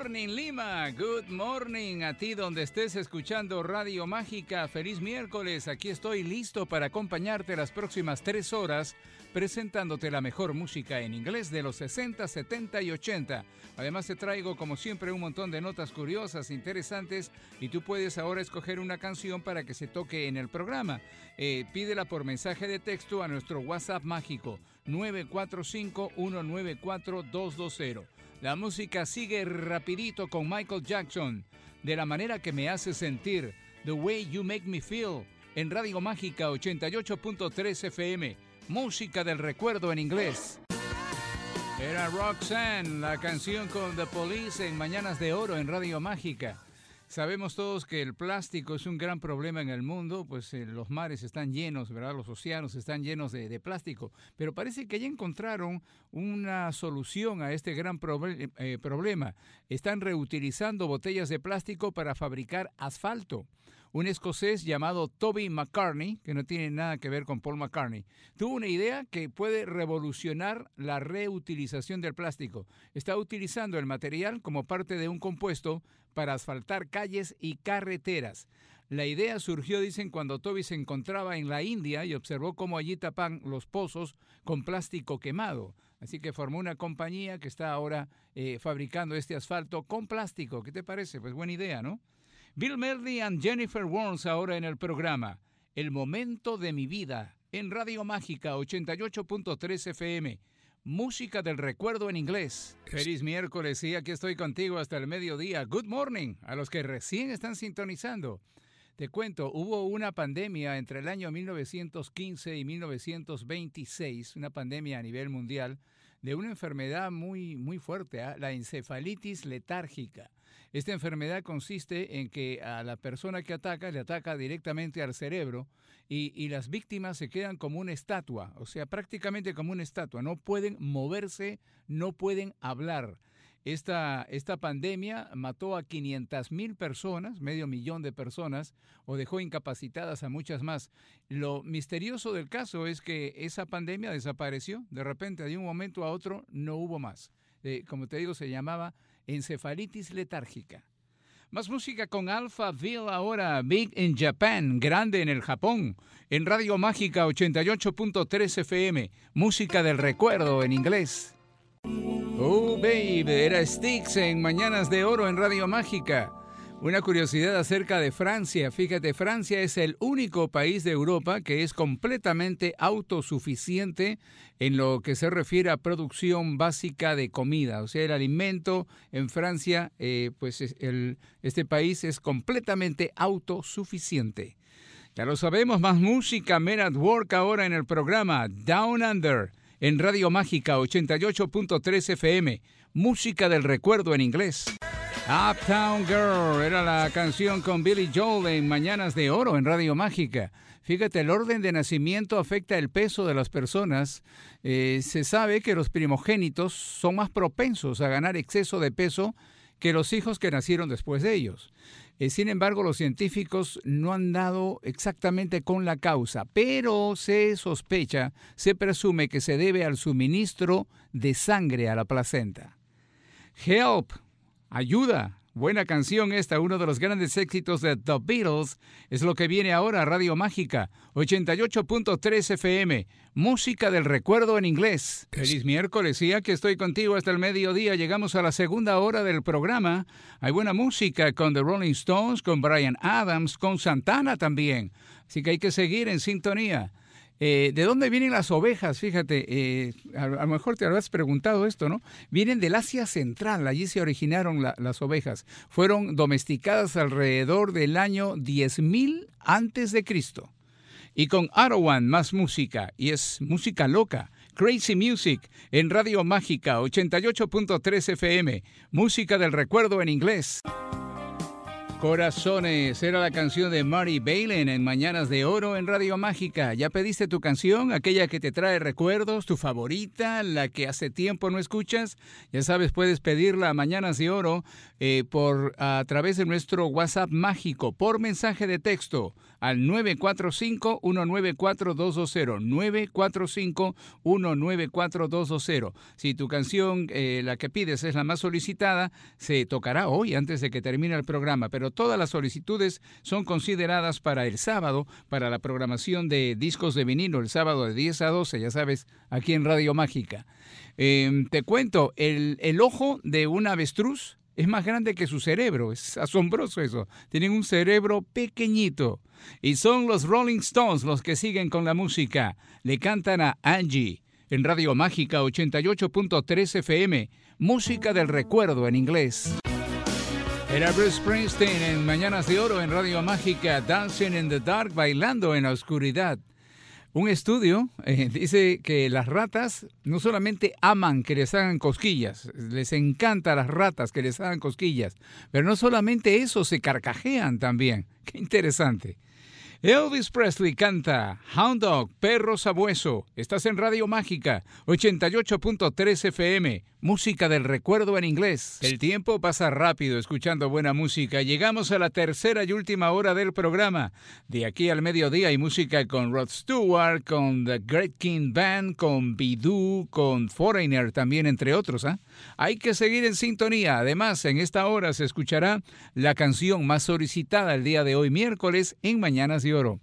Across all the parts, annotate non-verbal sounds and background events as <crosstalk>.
Morning Lima, good morning a ti donde estés escuchando Radio Mágica. Feliz miércoles, aquí estoy listo para acompañarte las próximas tres horas presentándote la mejor música en inglés de los 60, 70 y 80. Además te traigo como siempre un montón de notas curiosas, interesantes y tú puedes ahora escoger una canción para que se toque en el programa. Eh, pídela por mensaje de texto a nuestro WhatsApp mágico 945-194-220. La música sigue rapidito con Michael Jackson, de la manera que me hace sentir, The Way You Make Me Feel, en Radio Mágica 88.3 FM, música del recuerdo en inglés. Era Roxanne, la canción con The Police en Mañanas de Oro en Radio Mágica. Sabemos todos que el plástico es un gran problema en el mundo, pues eh, los mares están llenos, ¿verdad? Los océanos están llenos de, de plástico, pero parece que ya encontraron una solución a este gran proble- eh, problema. Están reutilizando botellas de plástico para fabricar asfalto. Un escocés llamado Toby McCartney, que no tiene nada que ver con Paul McCartney, tuvo una idea que puede revolucionar la reutilización del plástico. Está utilizando el material como parte de un compuesto para asfaltar calles y carreteras. La idea surgió, dicen, cuando Toby se encontraba en la India y observó cómo allí tapan los pozos con plástico quemado. Así que formó una compañía que está ahora eh, fabricando este asfalto con plástico. ¿Qué te parece? Pues buena idea, ¿no? Bill Medley and Jennifer Warnes ahora en el programa El momento de mi vida en Radio Mágica 88.3 FM. Música del recuerdo en inglés. Feliz miércoles y aquí estoy contigo hasta el mediodía. Good morning a los que recién están sintonizando. Te cuento, hubo una pandemia entre el año 1915 y 1926, una pandemia a nivel mundial de una enfermedad muy, muy fuerte, ¿ah? la encefalitis letárgica. Esta enfermedad consiste en que a la persona que ataca le ataca directamente al cerebro y, y, las víctimas se quedan como una estatua, o sea, prácticamente como una estatua. No pueden moverse, no pueden hablar. Esta, esta pandemia mató a 500 mil personas, medio millón de personas, o dejó incapacitadas a muchas más. Lo misterioso del caso es que esa pandemia desapareció. De repente, de un momento a otro, no hubo más. Eh, como te digo, se llamaba encefalitis letárgica. Más música con Alphaville ahora, Big in Japan, grande en el Japón. En Radio Mágica 88.3 FM, música del recuerdo en inglés. Oh, baby, era Sticks en Mañanas de Oro en Radio Mágica. Una curiosidad acerca de Francia. Fíjate, Francia es el único país de Europa que es completamente autosuficiente en lo que se refiere a producción básica de comida. O sea, el alimento en Francia, eh, pues este país es completamente autosuficiente. Ya lo sabemos, más música, Men at Work ahora en el programa Down Under en Radio Mágica 88.3 FM. Música del recuerdo en inglés. Uptown Girl era la canción con Billy Joel en Mañanas de Oro en Radio Mágica. Fíjate, el orden de nacimiento afecta el peso de las personas. Eh, se sabe que los primogénitos son más propensos a ganar exceso de peso que los hijos que nacieron después de ellos. Eh, sin embargo, los científicos no han dado exactamente con la causa, pero se sospecha, se presume que se debe al suministro de sangre a la placenta. Help, ayuda. Buena canción esta, uno de los grandes éxitos de The Beatles. Es lo que viene ahora, Radio Mágica, 88.3 FM. Música del recuerdo en inglés. Feliz miércoles, y aquí estoy contigo hasta el mediodía. Llegamos a la segunda hora del programa. Hay buena música con The Rolling Stones, con Brian Adams, con Santana también. Así que hay que seguir en sintonía. Eh, ¿De dónde vienen las ovejas? Fíjate, eh, a, lo mejor te habrás preguntado esto, ¿no? Vienen del Asia Central, allí se originaron la, las ovejas. Fueron domesticadas alrededor del año 10.000 antes de Cristo. Y con Arawan más música, y es música loca. Crazy Music en Radio Mágica 88.3 FM, música del recuerdo en inglés. Corazones era la canción de Mary Balen en Mañanas de Oro en Radio Mágica. ¿Ya pediste tu canción? Aquella que te trae recuerdos, tu favorita, la que hace tiempo no escuchas. Ya sabes, puedes pedirla a Mañanas de Oro eh, por, a través de nuestro WhatsApp mágico, por mensaje de texto al 945-194-220. 945-194-220. Si tu canción, eh, la que pides, es la más solicitada, se tocará hoy antes de que termine el programa. Pero todas las solicitudes son consideradas para el sábado, para la programación de discos de vinilo, el sábado de 10 a 12, ya sabes, aquí en Radio Mágica. Em, te cuento, el, el ojo de un avestruz es más grande que su cerebro. Es asombroso eso. Tienen un cerebro pequeñito. Y son los Rolling Stones los que siguen con la música. Le cantan a Angie en Radio Mágica 88.3 FM. Música del recuerdo en inglés. Era Bruce Springsteen en Mañanas de Oro en Radio Mágica, Dancing in the Dark, bailando en la oscuridad. Un estudio eh, dice que las ratas no solamente aman que les hagan cosquillas, les encanta a las ratas que les hagan cosquillas, pero no solamente eso, se carcajean también. <laughs> Qué interesante. Elvis Presley canta Hound Dog, Perro Sabueso. Estás en Radio Mágica, 88.3 FM. Música del recuerdo en inglés. El tiempo pasa rápido escuchando buena música. Llegamos a la tercera y última hora del programa. De aquí al mediodía hay música con Rod Stewart, con The Great King Band, con Bidoo, con Foreigner también, entre otros. ¿ah? Hay que seguir en sintonía. Además, en esta hora se escuchará la canción más solicitada el día de hoy, miércoles, en Mañanas de Oro.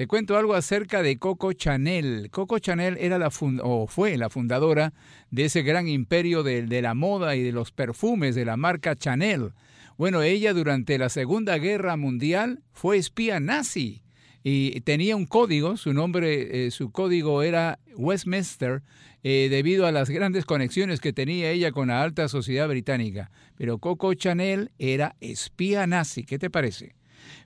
Te cuento algo acerca de Coco Chanel. Coco Chanel era la o fue la fundadora de ese gran imperio de, de la moda y de los perfumes de la marca Chanel. Bueno, ella durante la Segunda Guerra Mundial fue espía nazi y tenía un código, su nombre, eh, su código era Westminster, eh, debido a las grandes conexiones que tenía ella con la alta sociedad británica. Pero Coco Chanel era espía nazi, ¿qué te parece?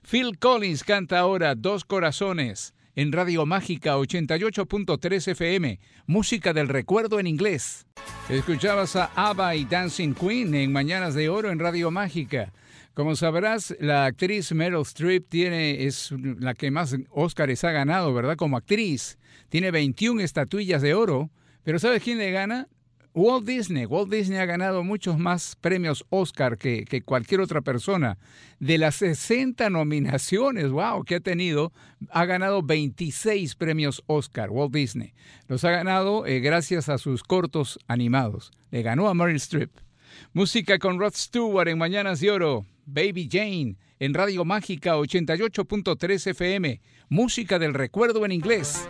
Phil Collins canta ahora Dos Corazones en Radio Mágica 88.3 FM, música del recuerdo en inglés. Escuchabas a ABBA y Dancing Queen en Mañanas de Oro en Radio Mágica. Como sabrás, la actriz Meryl Streep tiene, es la que más Óscares ha ganado, ¿verdad? Como actriz. Tiene 21 estatuillas de oro. Pero ¿sabes quién le gana? Walt Disney. Walt Disney ha ganado muchos más premios Oscar que, que, cualquier otra persona. De las 60 nominaciones, wow, que ha tenido, ha ganado 26 premios Oscar, Walt Disney. Los ha ganado eh, gracias a sus cortos animados. Le ganó a Meryl Streep. Música con Rod Stewart en Mañanas de Oro. Baby Jane en Radio Mágica 88.3 FM. Música del recuerdo en inglés.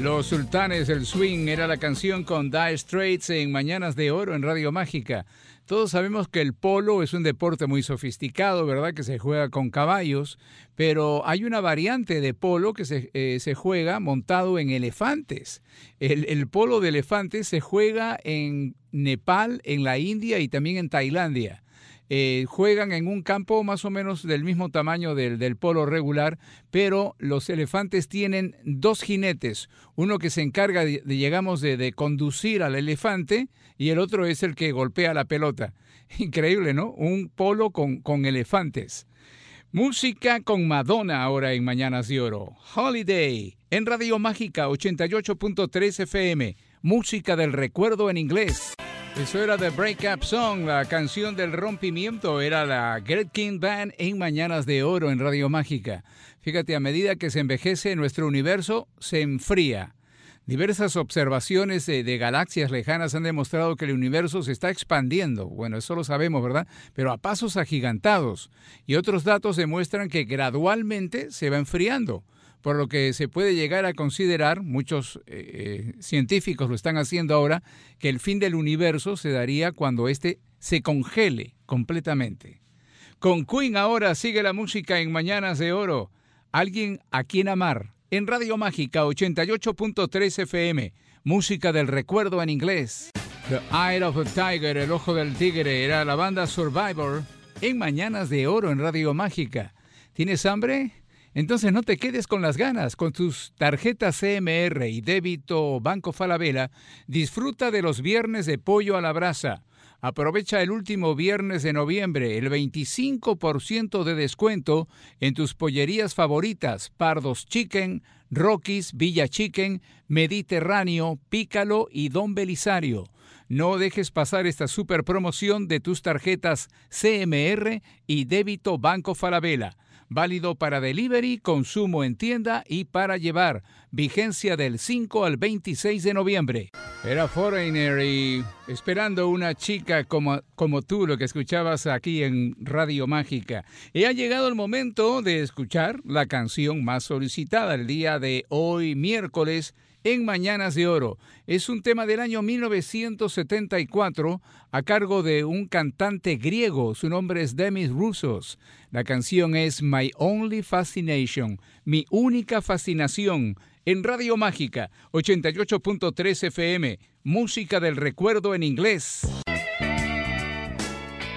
Los Sultanes del Swing era la canción con Dire Straits en Mañanas de Oro en Radio Mágica. Todos sabemos que el polo es un deporte muy sofisticado, ¿verdad? Que se juega con caballos, pero hay una variante de polo que se, eh, se juega montado en elefantes. El, el, polo de elefantes se juega en Nepal, en la India y también en Tailandia. Eh, juegan en un campo más o menos del mismo tamaño del, del, polo regular, pero los elefantes tienen dos jinetes, uno que se encarga, de, de llegamos, de, de, conducir al elefante y el otro es el que golpea la pelota. <laughs> Increíble, ¿no? Un polo con, con elefantes. Música con Madonna ahora en Mañanas de Oro. Holiday en Radio Mágica 88.3 FM. Música del recuerdo en inglés. Eso era The Breakup Song, la canción del rompimiento. Era la Great King Band en Mañanas de Oro en Radio Mágica. Fíjate, a medida que se envejece, nuestro universo se enfría. Diversas observaciones de, de, galaxias lejanas han demostrado que el universo se está expandiendo. Bueno, eso lo sabemos, ¿verdad? Pero a pasos agigantados. Y otros datos demuestran que gradualmente se va enfriando por lo que se puede llegar a considerar, muchos eh, científicos lo están haciendo ahora, que el fin del universo se daría cuando éste se congele completamente. Con Queen ahora sigue la música en Mañanas de Oro. Alguien a quien amar. En Radio Mágica 88.3 FM. Música del recuerdo en inglés. The Eye of the Tiger, el ojo del tigre, era la banda Survivor en Mañanas de Oro en Radio Mágica. ¿Tienes hambre? Entonces no te quedes con las ganas. Con tus tarjetas CMR y débito Banco Falabella, disfruta de los viernes de pollo a la brasa. Aprovecha el último viernes de noviembre el 25% de descuento en tus pollerías favoritas, Pardos Chicken, Rockies, Villa Chicken, Mediterráneo, Pícalo y Don Belisario. No dejes pasar esta super promoción de tus tarjetas CMR y débito Banco Falabella válido para delivery, consumo en tienda y para llevar. Vigencia del 5 al 26 de noviembre. Era Foreigner y esperando una chica como, como tú, lo que escuchabas aquí en Radio Mágica. Y ha llegado el momento de escuchar la canción más solicitada el día de hoy, miércoles en Mañanas de Oro. Es un tema del año 1974 a cargo de un cantante griego. Su nombre es Demis Roussos. La canción es My Only Fascination, mi única fascinación, en Radio Mágica 88.3 FM, música del recuerdo en inglés.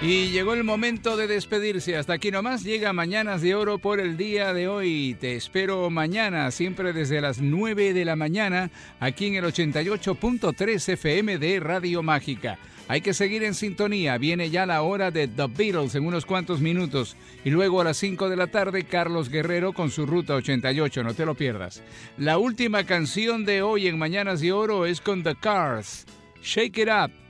Y llegó el momento de despedirse. Hasta aquí nomás llega Mañanas de Oro por el día de hoy. Te espero mañana, siempre desde las 9 de la mañana, aquí en el 88.3 FM de Radio Mágica. Hay que seguir en sintonía. Viene ya la hora de The Beatles en unos cuantos minutos. Y luego a las 5 de la tarde, Carlos Guerrero con su Ruta 88. No te lo pierdas. La última canción de hoy en Mañanas de Oro es con The Cars. Shake It Up